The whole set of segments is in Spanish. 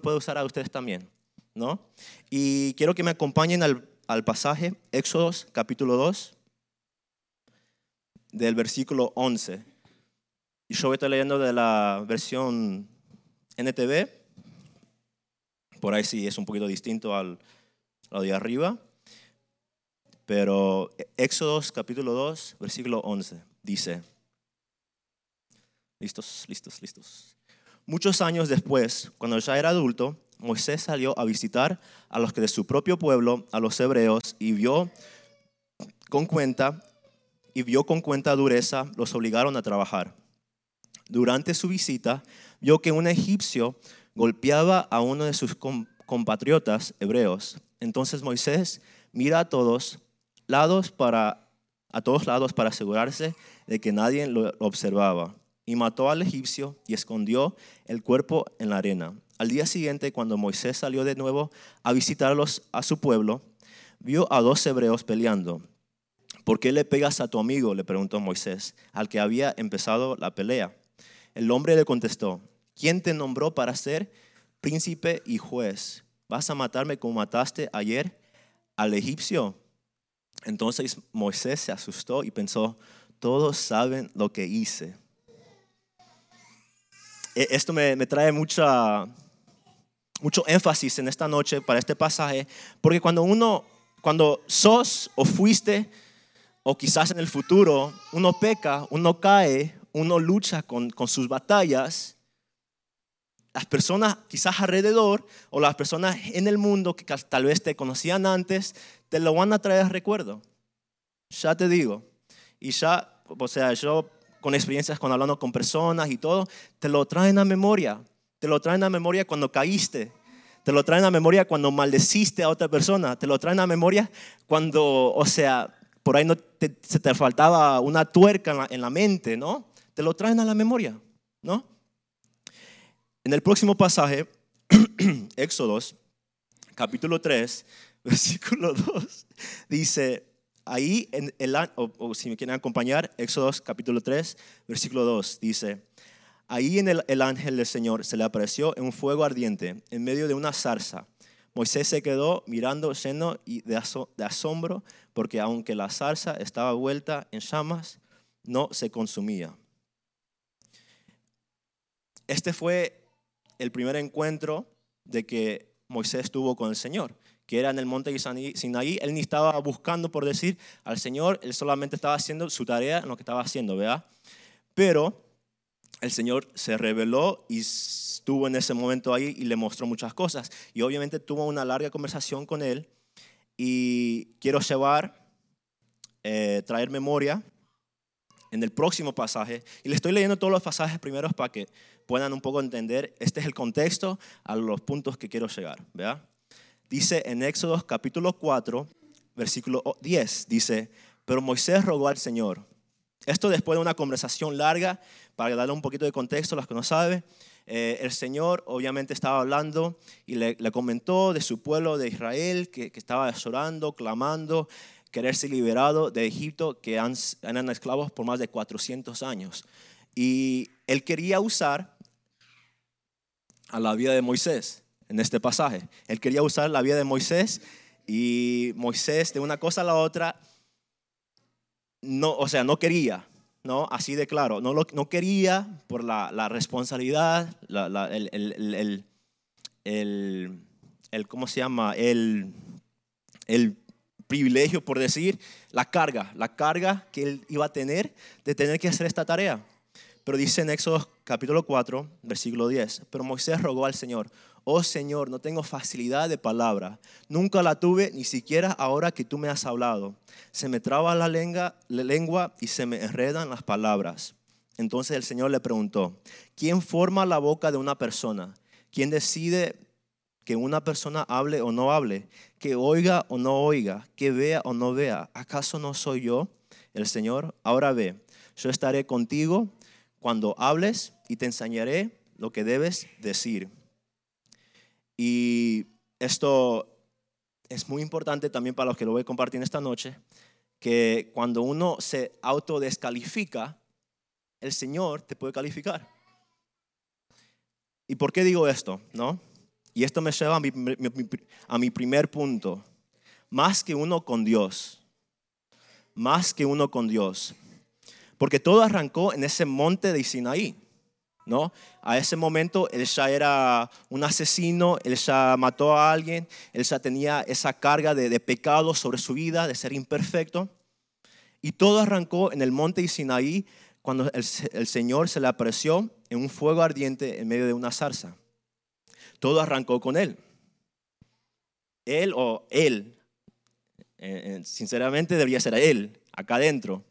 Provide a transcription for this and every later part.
puede usar a ustedes también, ¿no? Y quiero que me acompañen al, al pasaje, Éxodos capítulo 2, del versículo 11. Y yo estoy leyendo de la versión NTV, por ahí sí es un poquito distinto al, lo de arriba, pero Éxodos capítulo 2, versículo 11, dice, listos, listos, listos. Muchos años después, cuando ya era adulto, Moisés salió a visitar a los que de su propio pueblo, a los hebreos, y vio con cuenta y vio con cuenta dureza, los obligaron a trabajar. Durante su visita, vio que un egipcio golpeaba a uno de sus compatriotas hebreos. Entonces Moisés mira a todos lados para a todos lados para asegurarse de que nadie lo observaba y mató al egipcio y escondió el cuerpo en la arena. Al día siguiente, cuando Moisés salió de nuevo a visitarlos a su pueblo, vio a dos hebreos peleando. ¿Por qué le pegas a tu amigo? le preguntó Moisés, al que había empezado la pelea. El hombre le contestó, ¿quién te nombró para ser príncipe y juez? ¿Vas a matarme como mataste ayer al egipcio? Entonces Moisés se asustó y pensó, todos saben lo que hice. E, esto me, trae mucha, mucho énfasis en esta noche para este pasaje, porque cuando uno, cuando sos o fuiste, o quizás en el futuro, uno peca, uno cae, uno lucha con, con sus batallas, las personas quizás alrededor o las personas en el mundo que tal vez te conocían antes, te lo van a traer recuerdo. Ya te digo. Y ya, o sea, yo con experiencias con hablando con personas y todo, te lo traen a memoria. Te lo traen a memoria cuando caíste. Te lo traen a memoria cuando maldeciste a otra persona. Te lo traen a memoria cuando, o sea, por ahí no se te faltaba una tuerca en la, en la mente, ¿no? Te lo traen a la memoria, ¿no? En el próximo pasaje, Éxodos, capítulo 3, versículo 2, dice, ahí, en el, o, si me quieren acompañar, Éxodos capítulo 3, versículo 2, dice, ahí en el, el ángel del Señor se le apareció en un fuego ardiente, en medio de una zarza. Moisés se quedó mirando lleno de, de asombro, porque aunque la zarza estaba vuelta en llamas, no se consumía. Este fue el primer encuentro de que Moisés tuvo con el Señor que era en el monte Sinaí, él ni estaba buscando por decir al Señor, él solamente estaba haciendo su tarea en lo que estaba haciendo, ¿verdad? Pero el Señor se reveló y estuvo en ese momento ahí y le mostró muchas cosas. Y obviamente tuvo una larga conversación con él y quiero llevar, eh, traer memoria en el próximo pasaje. Y le estoy leyendo todos los pasajes primeros para que puedan un poco entender, este es el contexto a los puntos que quiero llegar, ¿verdad? Dice en Éxodo capítulo 4, versículo 10, dice, pero Moisés rogó al Señor. Esto después de una conversación larga, para darle un poquito de contexto a los que no saben, eh, el Señor obviamente estaba hablando y le, comentó de su pueblo de Israel que, estaba llorando, clamando, querer ser liberado de Egipto, que eran esclavos por más de 400 años. Y él quería usar a la vida de Moisés en este pasaje. Él quería usar la vida de Moisés y Moisés de una cosa a la otra, no, o sea, no quería, ¿no? Así de claro, no, lo, no quería por la, responsabilidad, la, el, el, el, el, ¿cómo se llama? El, el privilegio, por decir, la carga, la carga que él iba a tener de tener que hacer esta tarea. Pero dice en Éxodo capítulo 4, versículo 10, pero Moisés rogó al Señor, oh Señor, no tengo facilidad de palabra, nunca la tuve, ni siquiera ahora que tú me has hablado. Se me traba la lengua, la lengua y se me enredan las palabras. Entonces el Señor le preguntó, ¿quién forma la boca de una persona? ¿Quién decide que una persona hable o no hable? ¿Que oiga o no oiga? ¿Que vea o no vea? ¿Acaso no soy yo el Señor? Ahora ve, yo estaré contigo cuando hables y te enseñaré lo que debes decir. Y esto es muy importante también para los que lo voy a compartir esta noche, que cuando uno se autodescalifica, el Señor te puede calificar. ¿Y por qué digo esto? ¿No? Y esto me lleva a mi, a mi primer punto. Más que uno con Dios. Más que uno con Dios. Porque todo arrancó en ese monte de Sinaí. ¿No? A ese momento él ya era un asesino, él ya mató a alguien, él ya tenía esa carga de, pecado sobre su vida, de ser imperfecto. Y todo arrancó en el monte de cuando el, el Señor se le apareció en un fuego ardiente en medio de una zarza. Todo arrancó con él. Él o él, eh, eh, sinceramente debería ser él, acá adentro.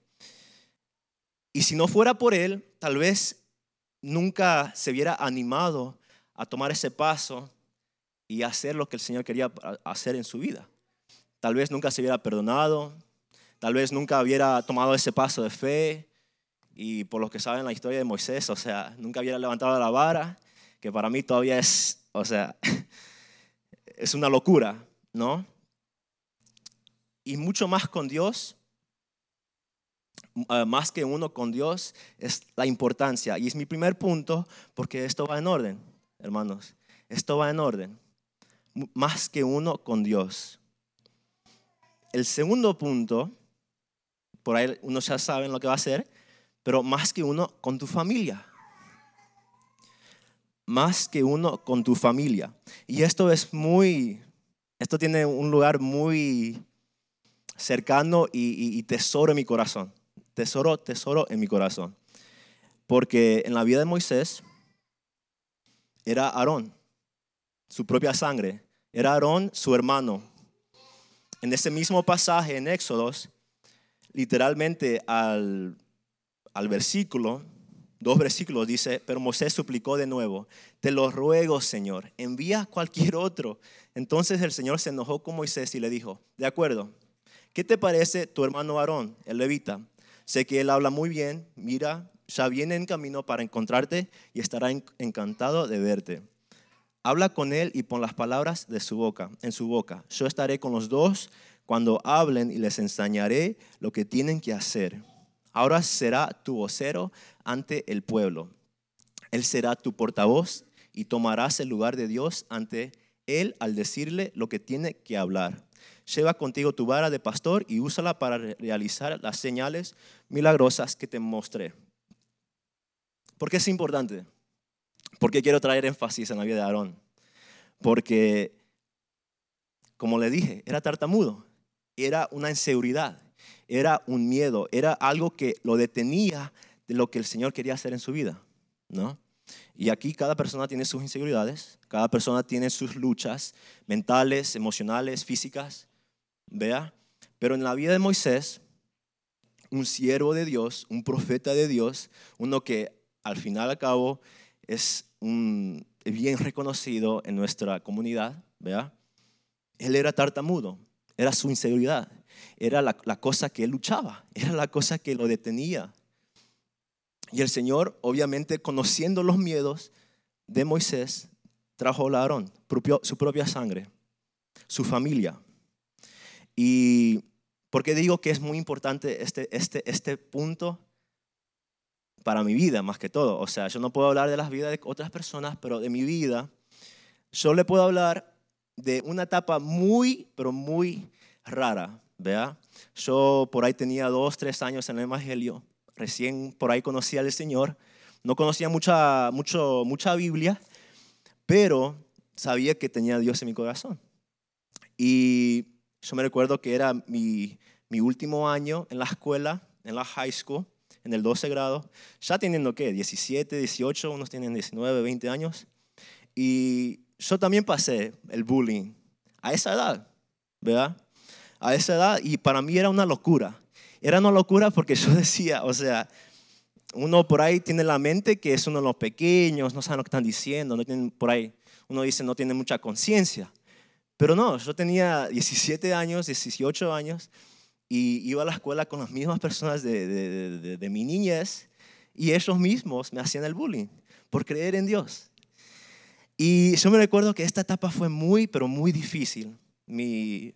Y si no fuera por él, tal vez nunca se hubiera animado a tomar ese paso y hacer lo que el Señor quería hacer en su vida. Tal vez nunca se hubiera perdonado, tal vez nunca hubiera tomado ese paso de fe y por los que saben la historia de Moisés, o sea, nunca hubiera levantado la vara, que para mí todavía es o sea, es una locura, ¿no? Y mucho más con Dios, eh, más que uno con Dios, es la importancia. Y es mi primer punto porque esto va en orden, hermanos. Esto va en orden. Más que uno con Dios. El segundo punto, por ahí uno ya sabe lo que va a hacer, pero más que uno con tu familia más que uno con tu familia. Y esto es muy, esto tiene un lugar muy cercano y, tesoro en mi corazón. Tesoro, tesoro en mi corazón. Porque en la vida de Moisés era Aarón, su propia sangre. Era Aarón, su hermano. En ese mismo pasaje en Éxodos, literalmente al, al versículo, dos versículos dice, pero Moisés suplicó de nuevo, te lo ruego Señor, envía a cualquier otro. Entonces el Señor se enojó con Moisés y le dijo, de acuerdo, ¿qué te parece tu hermano Aarón, el levita? Sé que él habla muy bien, mira, ya viene en camino para encontrarte y estará encantado de verte. Habla con él y pon las palabras de su boca, en su boca. Yo estaré con los dos cuando hablen y les enseñaré lo que tienen que hacer. Ahora será tu vocero ante el pueblo. Él será tu portavoz y tomarás el lugar de Dios ante él al decirle lo que tiene que hablar. Lleva contigo tu vara de pastor y úsala para realizar las señales milagrosas que te mostré. ¿Por qué es importante? Porque quiero traer énfasis en la vida de Aarón. Porque, como le dije, era tartamudo, era una inseguridad era un miedo, era algo que lo detenía de lo que el Señor quería hacer en su vida, ¿no? Y aquí cada persona tiene sus inseguridades, cada persona tiene sus luchas mentales, emocionales, físicas, ¿vea? Pero en la vida de Moisés, un siervo de Dios, un profeta de Dios, uno que al final al cabo es bien reconocido en nuestra comunidad, ¿vea? Él era tartamudo, era su inseguridad era la, cosa que él luchaba, era la cosa que lo detenía. Y el Señor, obviamente, conociendo los miedos de Moisés, trajo a Aarón, su propia sangre, su familia. Y ¿por qué digo que es muy importante este, este, este punto para mi vida, más que todo? O sea, yo no puedo hablar de las vidas de otras personas, pero de mi vida, yo le puedo hablar de una etapa muy, pero muy rara ¿vea? Yo por ahí tenía dos, tres años en el Evangelio, recién por ahí conocía al Señor, no conocía mucha, mucho, mucha Biblia, pero sabía que tenía a Dios en mi corazón. Y yo me recuerdo que era mi, mi último año en la escuela, en la high school, en el 12 grado, ya teniendo qué, 17, 18, unos tienen 19, 20 años. Y yo también pasé el bullying a esa edad, ¿verdad? a esa edad y para mí era una locura. Era una locura porque yo decía, o sea, uno por ahí tiene la mente que es uno de los pequeños, no sabe lo que están diciendo, no tienen por ahí, uno dice no tiene mucha conciencia. Pero no, yo tenía 17 años, 18 años y iba a la escuela con las mismas personas de, de, de mi niñez y ellos mismos me hacían el bullying por creer en Dios. Y yo me recuerdo que esta etapa fue muy, pero muy difícil. Mi,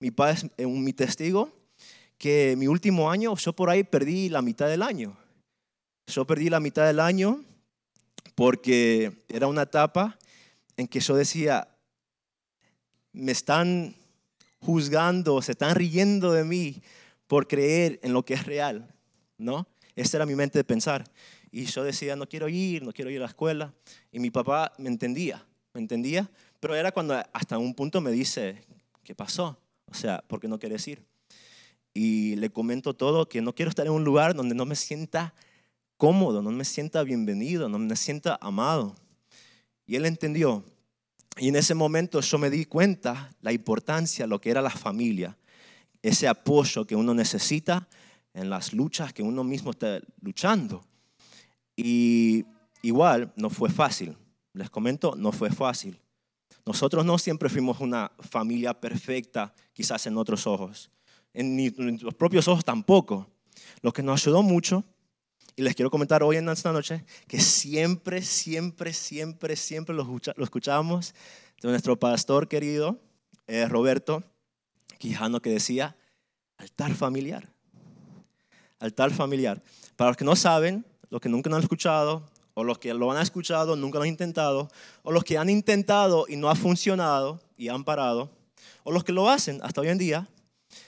mi padre es eh, mi testigo, que mi último año, yo por ahí perdí la mitad del año. Yo perdí la mitad del año porque era una etapa en que yo decía, me están juzgando, se están riendo de mí por creer en lo que es real, ¿no? Esa era mi mente de pensar. Y yo decía, no quiero ir, no quiero ir a la escuela. Y mi papá me entendía, me entendía, pero era cuando hasta un punto me dice, ¿qué pasó? O sea, ¿por qué no quieres ir? Y le comento todo, que no quiero estar en un lugar donde no me sienta cómodo, no me sienta bienvenido, no me sienta amado. Y él entendió. Y en ese momento yo me di cuenta la importancia, lo que era la familia, ese apoyo que uno necesita en las luchas que uno mismo está luchando. Y igual no fue fácil. Les comento, no fue fácil. Nosotros no siempre fuimos una familia perfecta, quizás en otros ojos. En, en los propios ojos tampoco. Lo que nos ayudó mucho, y les quiero comentar hoy en esta noche, que siempre, siempre, siempre, siempre lo, escuchábamos de nuestro pastor querido, eh, Roberto Quijano, que decía, altar familiar. Altar familiar. Para los que no saben, los que nunca lo han escuchado, o los que lo han escuchado, nunca lo han intentado, o los que han intentado y no ha funcionado y han parado, o los que lo hacen hasta hoy en día,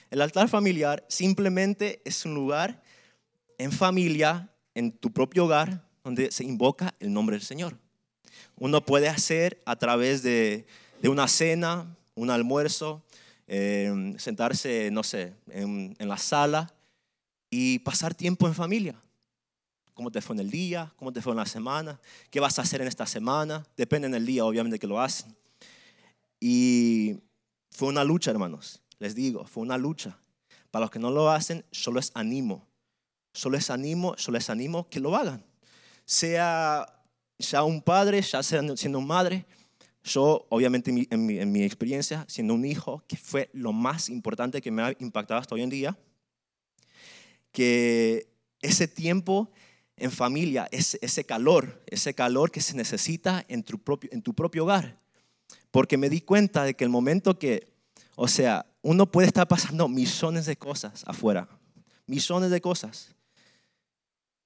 el altar familiar simplemente es un lugar en familia, en tu propio hogar, donde se invoca el nombre del Señor. Uno puede hacer a través de, una cena, un almuerzo, eh, sentarse, no sé, en la sala y pasar tiempo en familia cómo te fue en el día, cómo te fue en la semana, qué vas a hacer en esta semana. Depende en el día, obviamente, que lo hacen. Y fue una lucha, hermanos. Les digo, fue una lucha. Para los que no lo hacen, yo les animo. Yo les animo, yo les animo que lo hagan. Sea ya un padre, ya sea siendo un madre. Yo, obviamente, en mi, en, mi, en mi experiencia, siendo un hijo, que fue lo más importante que me ha impactado hasta hoy en día, que ese tiempo en familia, ese, ese calor, ese calor que se necesita en tu, propio, en tu propio hogar. Porque me di cuenta de que el momento que, o sea, uno puede estar pasando millones de cosas afuera, millones de cosas.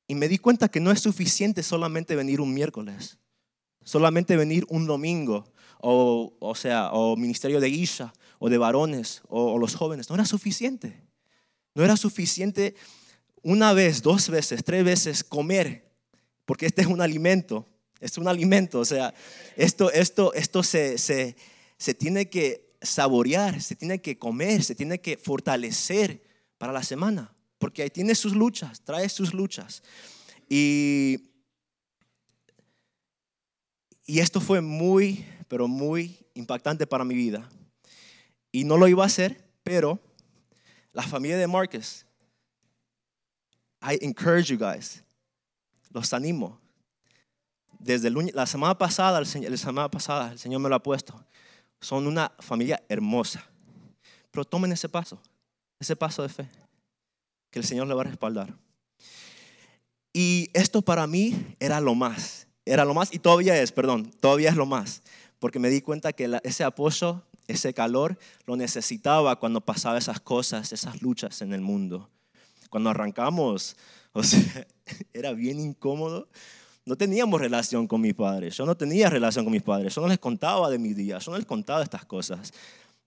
Y me di cuenta que no es suficiente solamente venir un miércoles, solamente venir un domingo, o, o sea, o ministerio de Isha, o de varones, o, o los jóvenes. No era suficiente. No era suficiente una vez, dos veces, tres veces comer, porque este es un alimento, es un alimento, o sea, esto, esto, esto se, se, se tiene que saborear, se tiene que comer, se tiene que fortalecer para la semana, porque tiene sus luchas, trae sus luchas. Y, y esto fue muy, pero muy impactante para mi vida. Y no lo iba a hacer, pero la familia de Marcus I encourage you guys. Los animo. Desde la semana pasada, el, la semana pasada, el Señor me lo ha puesto. Son una familia hermosa. Pero tomen ese paso, ese paso de fe, que el Señor le va a respaldar. Y esto para mí era lo más, era lo más, y todavía es, perdón, todavía es lo más, porque me di cuenta que ese apoyo, ese calor, lo necesitaba cuando pasaba esas cosas, esas luchas en el mundo. Cuando arrancamos, o sea, era bien incómodo. No teníamos relación con mis padres. Yo no tenía relación con mis padres. Yo no les contaba de mis días. Yo no les contaba estas cosas.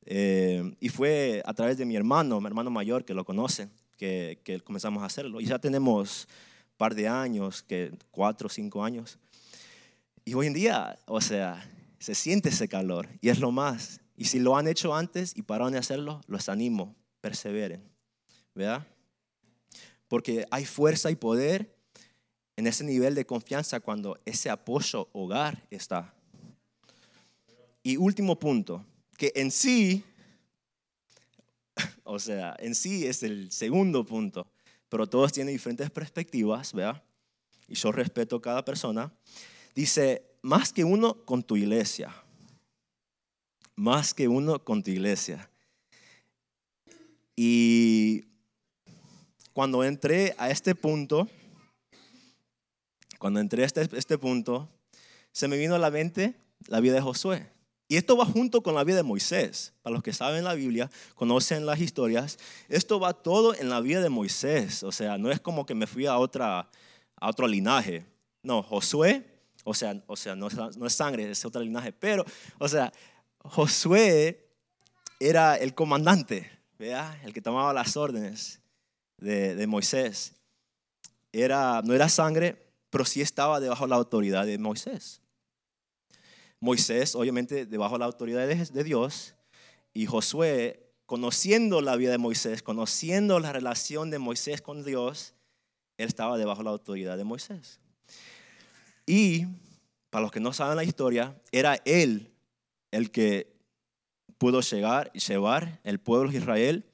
Eh, y fue a través de mi hermano, mi hermano mayor, que lo conoce, que, comenzamos a hacerlo. Y ya tenemos un par de años, que cuatro o cinco años. Y hoy en día, o sea, se siente ese calor y es lo más. Y si lo han hecho antes y pararon de hacerlo, los animo, perseveren. ¿Verdad? porque hay fuerza y poder en ese nivel de confianza cuando ese apoyo hogar está. Y último punto, que en sí, o sea, en sí es el segundo punto, pero todos tienen diferentes perspectivas, ¿verdad? Y yo respeto a cada persona. Dice, más que uno con tu iglesia, más que uno con tu iglesia. Y cuando entré a este punto, cuando entré a este, este punto, se me vino a la mente la vida de Josué. Y esto va junto con la vida de Moisés. Para los que saben la Biblia, conocen las historias, esto va todo en la vida de Moisés. O sea, no es como que me fui a, otra, a otro linaje. No, Josué O sea, o sea no, es sangre, es otro linaje. Pero, o sea, Josué era el comandante, ¿vea? el que tomaba las órdenes de, de Moisés. Era, no era sangre, pero sí estaba debajo de la autoridad de Moisés. Moisés, obviamente, debajo de la autoridad de Dios, y Josué, conociendo la vida de Moisés, conociendo la relación de Moisés con Dios, él estaba debajo de la autoridad de Moisés. Y, para los que no saben la historia, era él el que pudo llegar y llevar el pueblo de Israel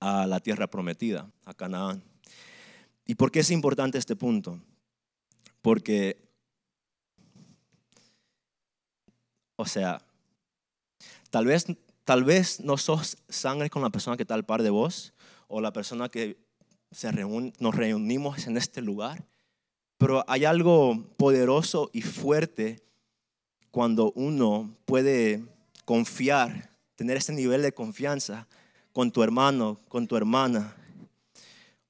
a la tierra prometida, a Canaán. ¿Y por qué es importante este punto? Porque, o sea, tal vez, tal vez no sos sangre con la persona que está al par de vos o la persona que se nos reunimos en este lugar, pero hay algo poderoso y fuerte cuando uno puede confiar, tener ese nivel de confianza con tu hermano, con tu hermana.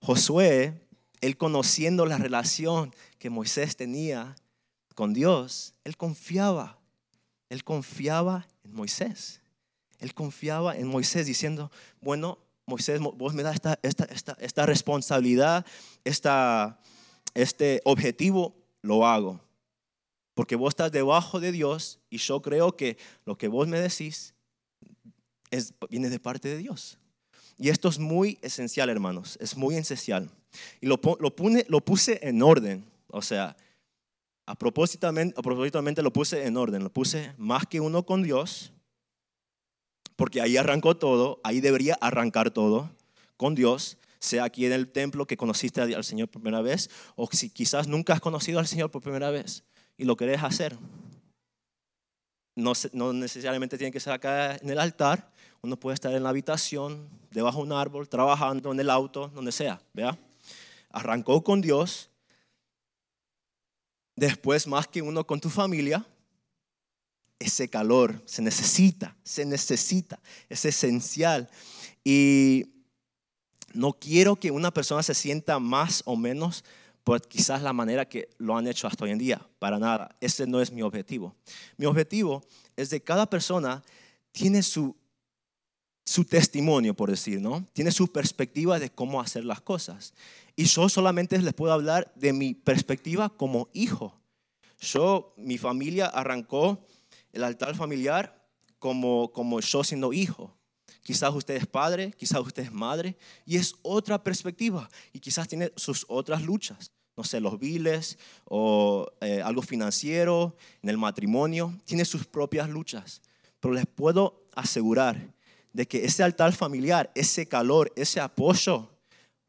Josué él conociendo la relación que Moisés tenía con Dios, él confiaba, él confiaba en Moisés. Él confiaba en Moisés diciendo, bueno, Moisés, vos me das esta, esta, esta, esta responsabilidad, esta, este objetivo, lo hago. Porque vos estás debajo de Dios y yo creo que lo que vos me decís es, viene de parte de Dios. Y esto es muy esencial, hermanos, es muy esencial. Y lo, lo, puse en orden, o sea, a propósito, a lo puse en orden, lo puse más que uno con Dios, porque ahí arrancó todo, ahí debería arrancar todo con Dios, sea aquí en el templo que conociste al Señor por primera vez, o si quizás nunca has conocido al Señor por primera vez y lo querés hacer. No, no necesariamente tiene que ser acá en el altar, uno puede estar en la habitación, debajo de un árbol, trabajando en el auto, donde sea, ¿vea? Arrancó con Dios, después más que uno con tu familia, ese calor se necesita, se necesita, es esencial. Y no quiero que una persona se sienta más o menos por quizás la manera que lo han hecho hasta hoy en día, para nada. Ese no es mi objetivo. Mi objetivo es de cada persona tiene su su testimonio, por decir, ¿no? Tiene su perspectiva de cómo hacer las cosas. Y yo solamente les puedo hablar de mi perspectiva como hijo. Yo, mi familia arrancó el altar familiar como, como yo siendo hijo. Quizás usted es padre, quizás usted es madre, y es otra perspectiva. Y quizás tiene sus otras luchas. No sé, los biles o eh, algo financiero, en el matrimonio. Tiene sus propias luchas. Pero les puedo asegurar de que ese altar familiar, ese calor, ese apoyo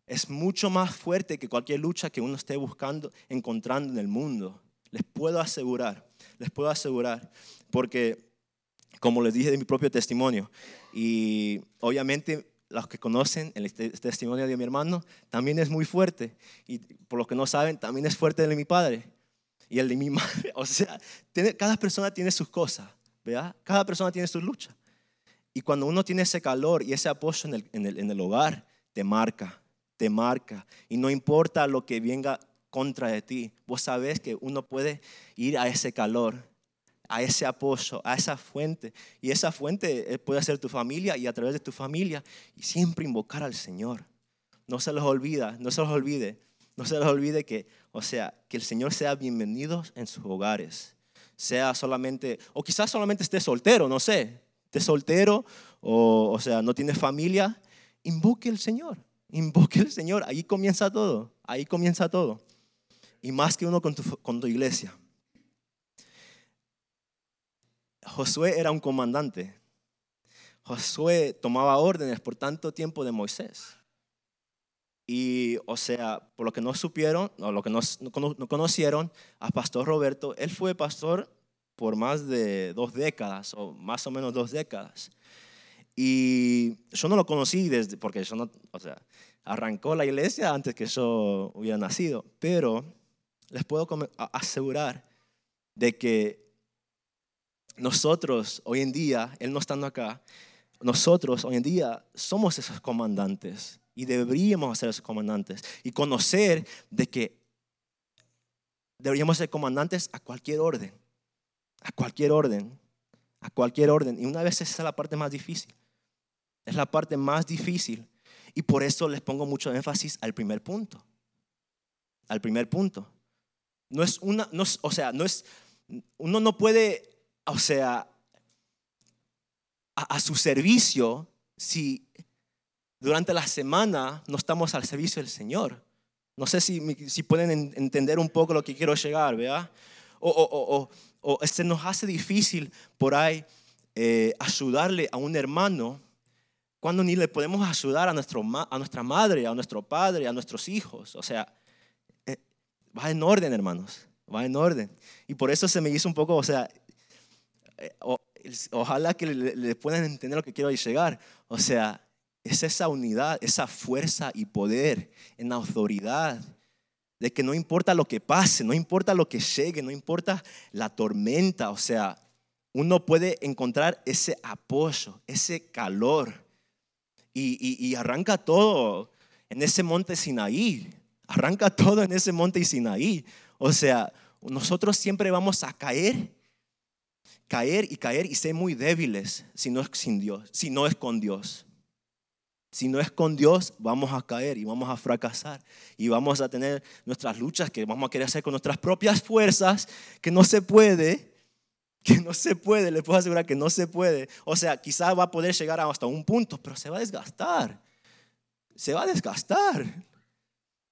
es mucho más fuerte que cualquier lucha que uno esté buscando, encontrando en el mundo. Les puedo asegurar, les puedo asegurar, porque como les dije de mi propio testimonio, y obviamente los que conocen el testimonio de mi hermano, también es muy fuerte, y por los que no saben, también es fuerte el de mi padre y el de mi madre. O sea, cada persona tiene sus cosas, ¿verdad? Cada persona tiene su lucha. Y cuando uno tiene ese calor y ese apoyo en el, en el, hogar, te marca, te marca. Y no importa lo que venga contra de ti, vos sabés que uno puede ir a ese calor, a ese apoyo, a esa fuente. Y esa fuente eh, puede ser tu familia y a través de tu familia y siempre invocar al Señor. No se los olvida, no se los olvide, no se los olvide que, o sea, que el Señor sea bienvenido en sus hogares. Sea solamente, o quizás solamente esté soltero, no sé, soltero o, o sea, no tienes familia, invoque al Señor, invoque al Señor. Ahí comienza todo, ahí comienza todo. Y más que uno con tu, iglesia. Josué era un comandante. Josué tomaba órdenes por tanto tiempo de Moisés. Y, o sea, por lo que no supieron, o lo que no, no, conocieron, a Pastor Roberto, él fue pastor por más de dos décadas, o más o menos dos décadas. Y yo no lo conocí desde, porque yo no, o sea, arrancó la iglesia antes que yo hubiera nacido, pero les puedo asegurar de que nosotros hoy en día, él no estando acá, nosotros hoy en día somos esos comandantes y deberíamos ser esos comandantes y conocer de que deberíamos ser comandantes a cualquier orden, a cualquier orden, a cualquier orden. Y una vez esa es la parte más difícil. Es la parte más difícil. Y por eso les pongo mucho énfasis al primer punto. Al primer punto. No es una, no o sea, no es, uno no puede, o sea, a, su servicio si durante la semana no estamos al servicio del Señor. No sé si, si pueden entender un poco lo que quiero llegar, ¿verdad? O, o, o, o se nos hace difícil por ahí eh, ayudarle a un hermano cuando ni le podemos ayudar a, nuestro, a nuestra madre, a nuestro padre, a nuestros hijos. O sea, eh, va en orden, hermanos, va en orden. Y por eso se me hizo un poco, o sea, eh, ojalá que le, puedan entender lo que quiero llegar. O sea, es esa unidad, esa fuerza y poder en la autoridad. De que no importa lo que pase, no importa lo que llegue, no importa la tormenta. O sea, uno puede encontrar ese apoyo, ese calor. Y, arranca todo en ese monte Sinaí. Arranca todo en ese monte Sinaí. O sea, nosotros siempre vamos a caer caer y caer y ser muy débiles si no es sin Dios, si no es con Dios. Si no es con Dios, vamos a caer y vamos a fracasar y vamos a tener nuestras luchas que vamos a querer hacer con nuestras propias fuerzas, que no se puede, que no se puede, le puedo asegurar que no se puede. O sea, quizás va a poder llegar hasta un punto, pero se va a desgastar. Se va a desgastar.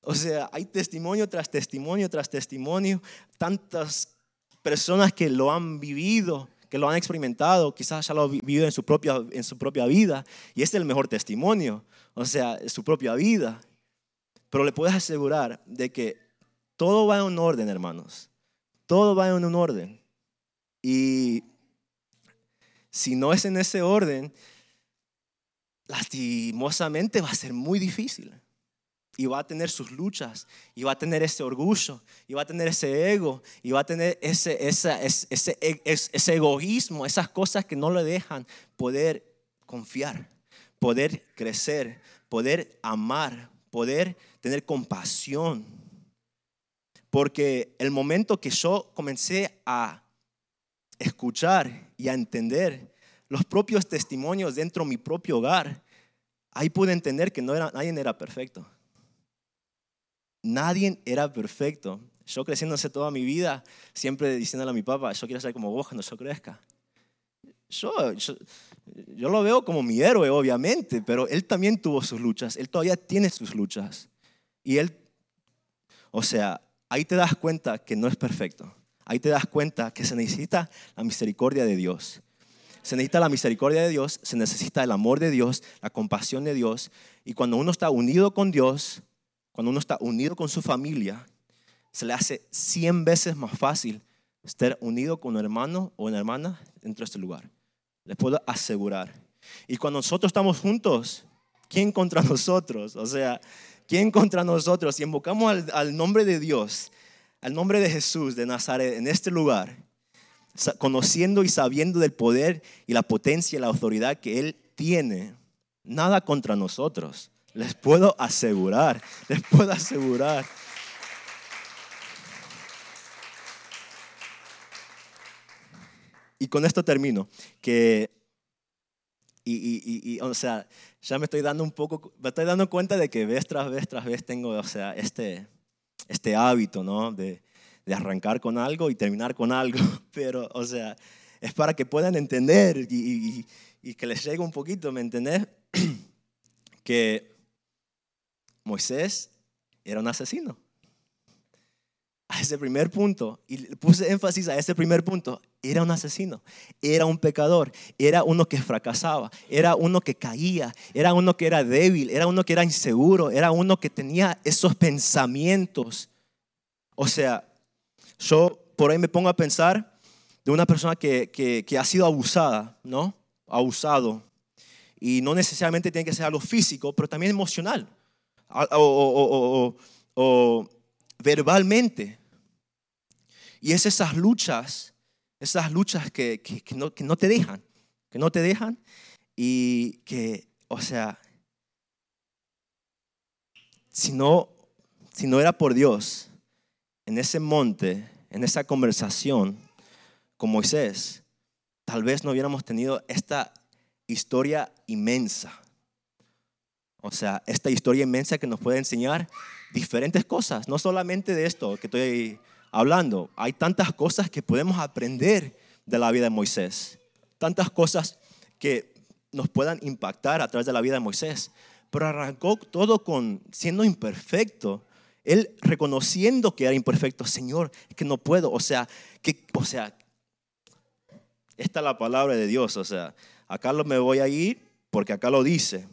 O sea, hay testimonio tras testimonio tras testimonio, tantas personas que lo han vivido, que lo han experimentado, quizás ya lo han vivido en su propia, en su propia vida, y es el mejor testimonio, o sea, su propia vida. Pero le puedes asegurar de que todo va en un orden, hermanos. Todo va en un orden. Y si no es en ese orden, lastimosamente va a ser muy difícil y va a tener sus luchas, y va a tener ese orgullo, y va a tener ese ego, y va a tener ese, ese, ese, ese, egoísmo, esas cosas que no le dejan poder confiar, poder crecer, poder amar, poder tener compasión. Porque el momento que yo comencé a escuchar y a entender los propios testimonios dentro de mi propio hogar, ahí pude entender que no era, nadie era perfecto Nadie era perfecto. Yo creciéndose toda mi vida, siempre diciéndole a mi papá, yo quiero ser como vos cuando yo crezca. Yo, yo, yo, lo veo como mi héroe, obviamente, pero él también tuvo sus luchas, él todavía tiene sus luchas. Y él, o sea, ahí te das cuenta que no es perfecto. Ahí te das cuenta que se necesita la misericordia de Dios. Se necesita la misericordia de Dios, se necesita el amor de Dios, la compasión de Dios. Y cuando uno está unido con Dios, cuando uno está unido con su familia, se le hace 100 veces más fácil estar unido con un hermano o una hermana dentro de este lugar. Les puedo asegurar. Y cuando nosotros estamos juntos, ¿quién contra nosotros? O sea, ¿quién contra nosotros? Si invocamos al, al nombre de Dios, al nombre de Jesús de Nazaret en este lugar, conociendo y sabiendo del poder y la potencia y la autoridad que Él tiene, nada contra nosotros. Les puedo asegurar, les puedo asegurar. Y con esto termino, que, y, o sea, ya me estoy dando un poco, me estoy dando cuenta de que vez tras vez tras vez tengo, o sea, este, este hábito, ¿no? De, de arrancar con algo y terminar con algo, pero, o sea, es para que puedan entender y, y que les llegue un poquito, ¿me entendés? que Moisés era un asesino. A ese primer punto, y puse énfasis a ese primer punto, era un asesino, era un pecador, era uno que fracasaba, era uno que caía, era uno que era débil, era uno que era inseguro, era uno que tenía esos pensamientos. O sea, yo por ahí me pongo a pensar de una persona que, que ha sido abusada, ¿no? Abusado. Y no necesariamente tiene que ser algo físico, pero también emocional o, verbalmente. Y es esas luchas, esas luchas que, no, que no te dejan, que no te dejan y que, o sea, si no, si no era por Dios, en ese monte, en esa conversación con Moisés, tal vez no hubiéramos tenido esta historia inmensa. O sea, esta historia inmensa que nos puede enseñar diferentes cosas, no solamente de esto que estoy hablando. Hay tantas cosas que podemos aprender de la vida de Moisés, tantas cosas que nos puedan impactar a través de la vida de Moisés. Pero arrancó todo con siendo imperfecto, él reconociendo que era imperfecto, Señor, que no puedo, o sea, que, o sea, esta es la palabra de Dios, o sea, acá me voy a ir porque acá lo dice.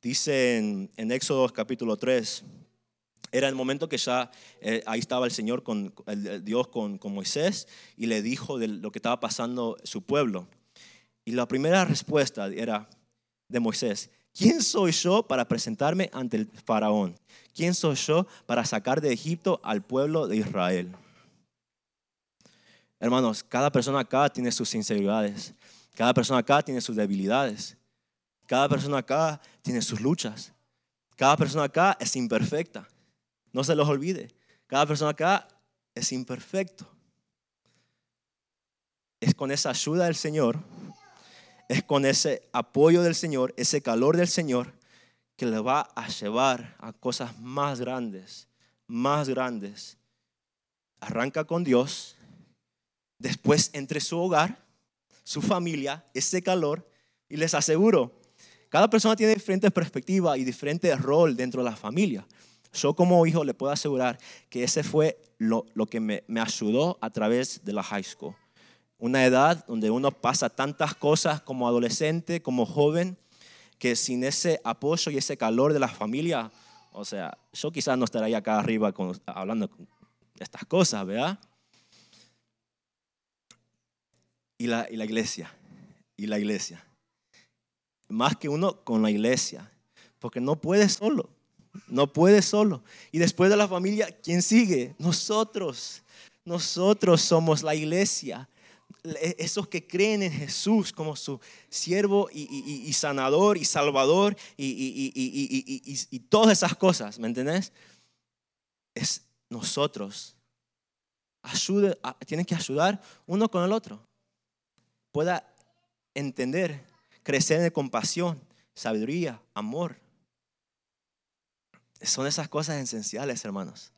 Dice en, Éxodo capítulo 3, era el momento que ya eh, ahí estaba el Señor, con, el, Dios con, con, Moisés, y le dijo de lo que estaba pasando su pueblo. Y la primera respuesta era de Moisés, ¿Quién soy yo para presentarme ante el faraón? ¿Quién soy yo para sacar de Egipto al pueblo de Israel? Hermanos, cada persona acá tiene sus inseguridades. Cada persona acá tiene sus debilidades. Cada persona acá tiene sus luchas. Cada persona acá es imperfecta. No se los olvide. Cada persona acá es imperfecto. Es con esa ayuda del Señor es con ese apoyo del Señor, ese calor del Señor, que le va a llevar a cosas más grandes, más grandes. Arranca con Dios, después entre su hogar, su familia, ese calor, y les aseguro, cada persona tiene diferentes perspectivas y diferente rol dentro de la familia. Yo como hijo le puedo asegurar que ese fue lo, que me, ayudó a través de la high school una edad donde uno pasa tantas cosas como adolescente, como joven, que sin ese apoyo y ese calor de la familia, o sea, yo quizás no estaría acá arriba hablando de estas cosas, ¿verdad? Y la, y la iglesia, y la iglesia. Más que uno con la iglesia, porque no puede solo, no puede solo. Y después de la familia, ¿quién sigue? Nosotros. Nosotros somos la iglesia esos que creen en Jesús como su siervo y, sanador y salvador y, todas esas cosas, ¿me entendés? Es nosotros. Ayude, tienen que ayudar uno con el otro. Pueda entender, crecer en compasión, sabiduría, amor. Son esas cosas esenciales, hermanos,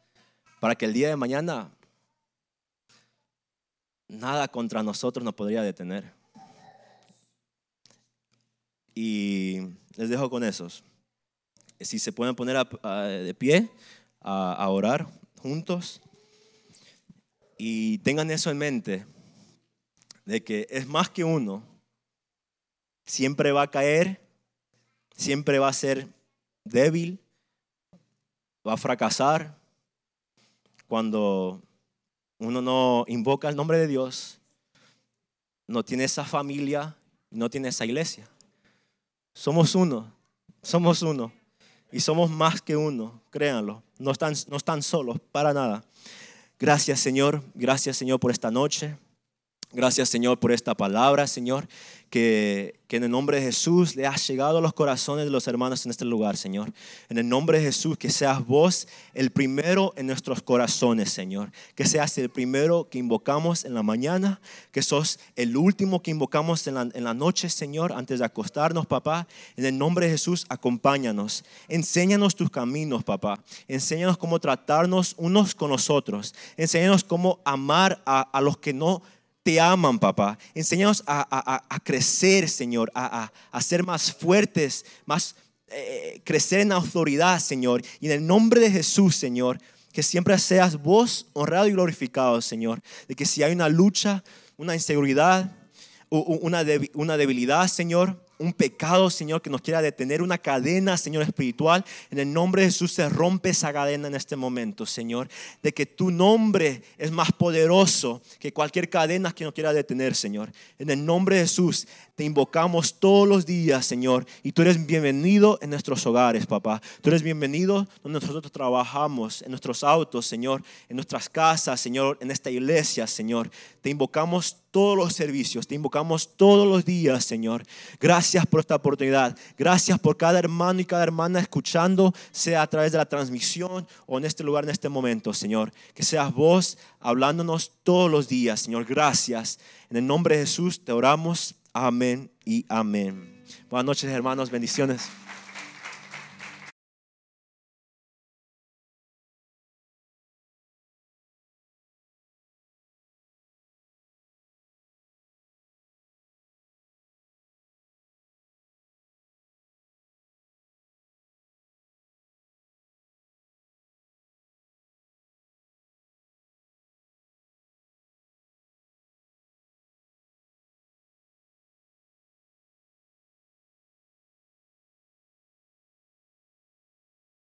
para que el día de mañana nada contra nosotros nos podría detener. Y les dejo con esos. Si se pueden poner de pie a, orar juntos y tengan eso en mente, de que es más que uno, siempre va a caer, siempre va a ser débil, va a fracasar cuando uno no invoca el nombre de Dios, no tiene esa familia, no tiene esa iglesia. Somos uno, somos uno. Y somos más que uno, créanlo. No están, no están solos, para nada. Gracias Señor, gracias Señor por esta noche. Gracias Señor por esta palabra, Señor que, en el nombre de Jesús le has llegado a los corazones de los hermanos en este lugar, Señor. En el nombre de Jesús, que seas vos el primero en nuestros corazones, Señor. Que seas el primero que invocamos en la mañana, que sos el último que invocamos en la, en la noche, Señor, antes de acostarnos, papá. En el nombre de Jesús, acompáñanos. Enséñanos tus caminos, papá. Enséñanos cómo tratarnos unos con los otros. Enséñanos cómo amar a, a los que no te aman, papá. Enséñanos a, crecer, Señor, a, ser más fuertes, más eh, crecer en autoridad, Señor. Y en el nombre de Jesús, Señor, que siempre seas vos honrado y glorificado, Señor. De que si hay una lucha, una inseguridad, una, una debilidad, Señor, un pecado, Señor, que nos quiera detener, una cadena, Señor, espiritual. En el nombre de Jesús se rompe esa cadena en este momento, Señor. De que tu nombre es más poderoso que cualquier cadena que nos quiera detener, Señor. En el nombre de Jesús te invocamos todos los días, Señor. Y tú eres bienvenido en nuestros hogares, papá. Tú eres bienvenido donde nosotros trabajamos, en nuestros autos, Señor. En nuestras casas, Señor. En esta iglesia, Señor. Te invocamos todos los servicios. Te invocamos todos los días, Señor. Gracias por esta oportunidad. Gracias por cada hermano y cada hermana escuchando, sea a través de la transmisión o en este lugar, en este momento, Señor. Que seas vos hablándonos todos los días, Señor. Gracias. En el nombre de Jesús te oramos. Amén y amén. Buenas noches, hermanos. Bendiciones.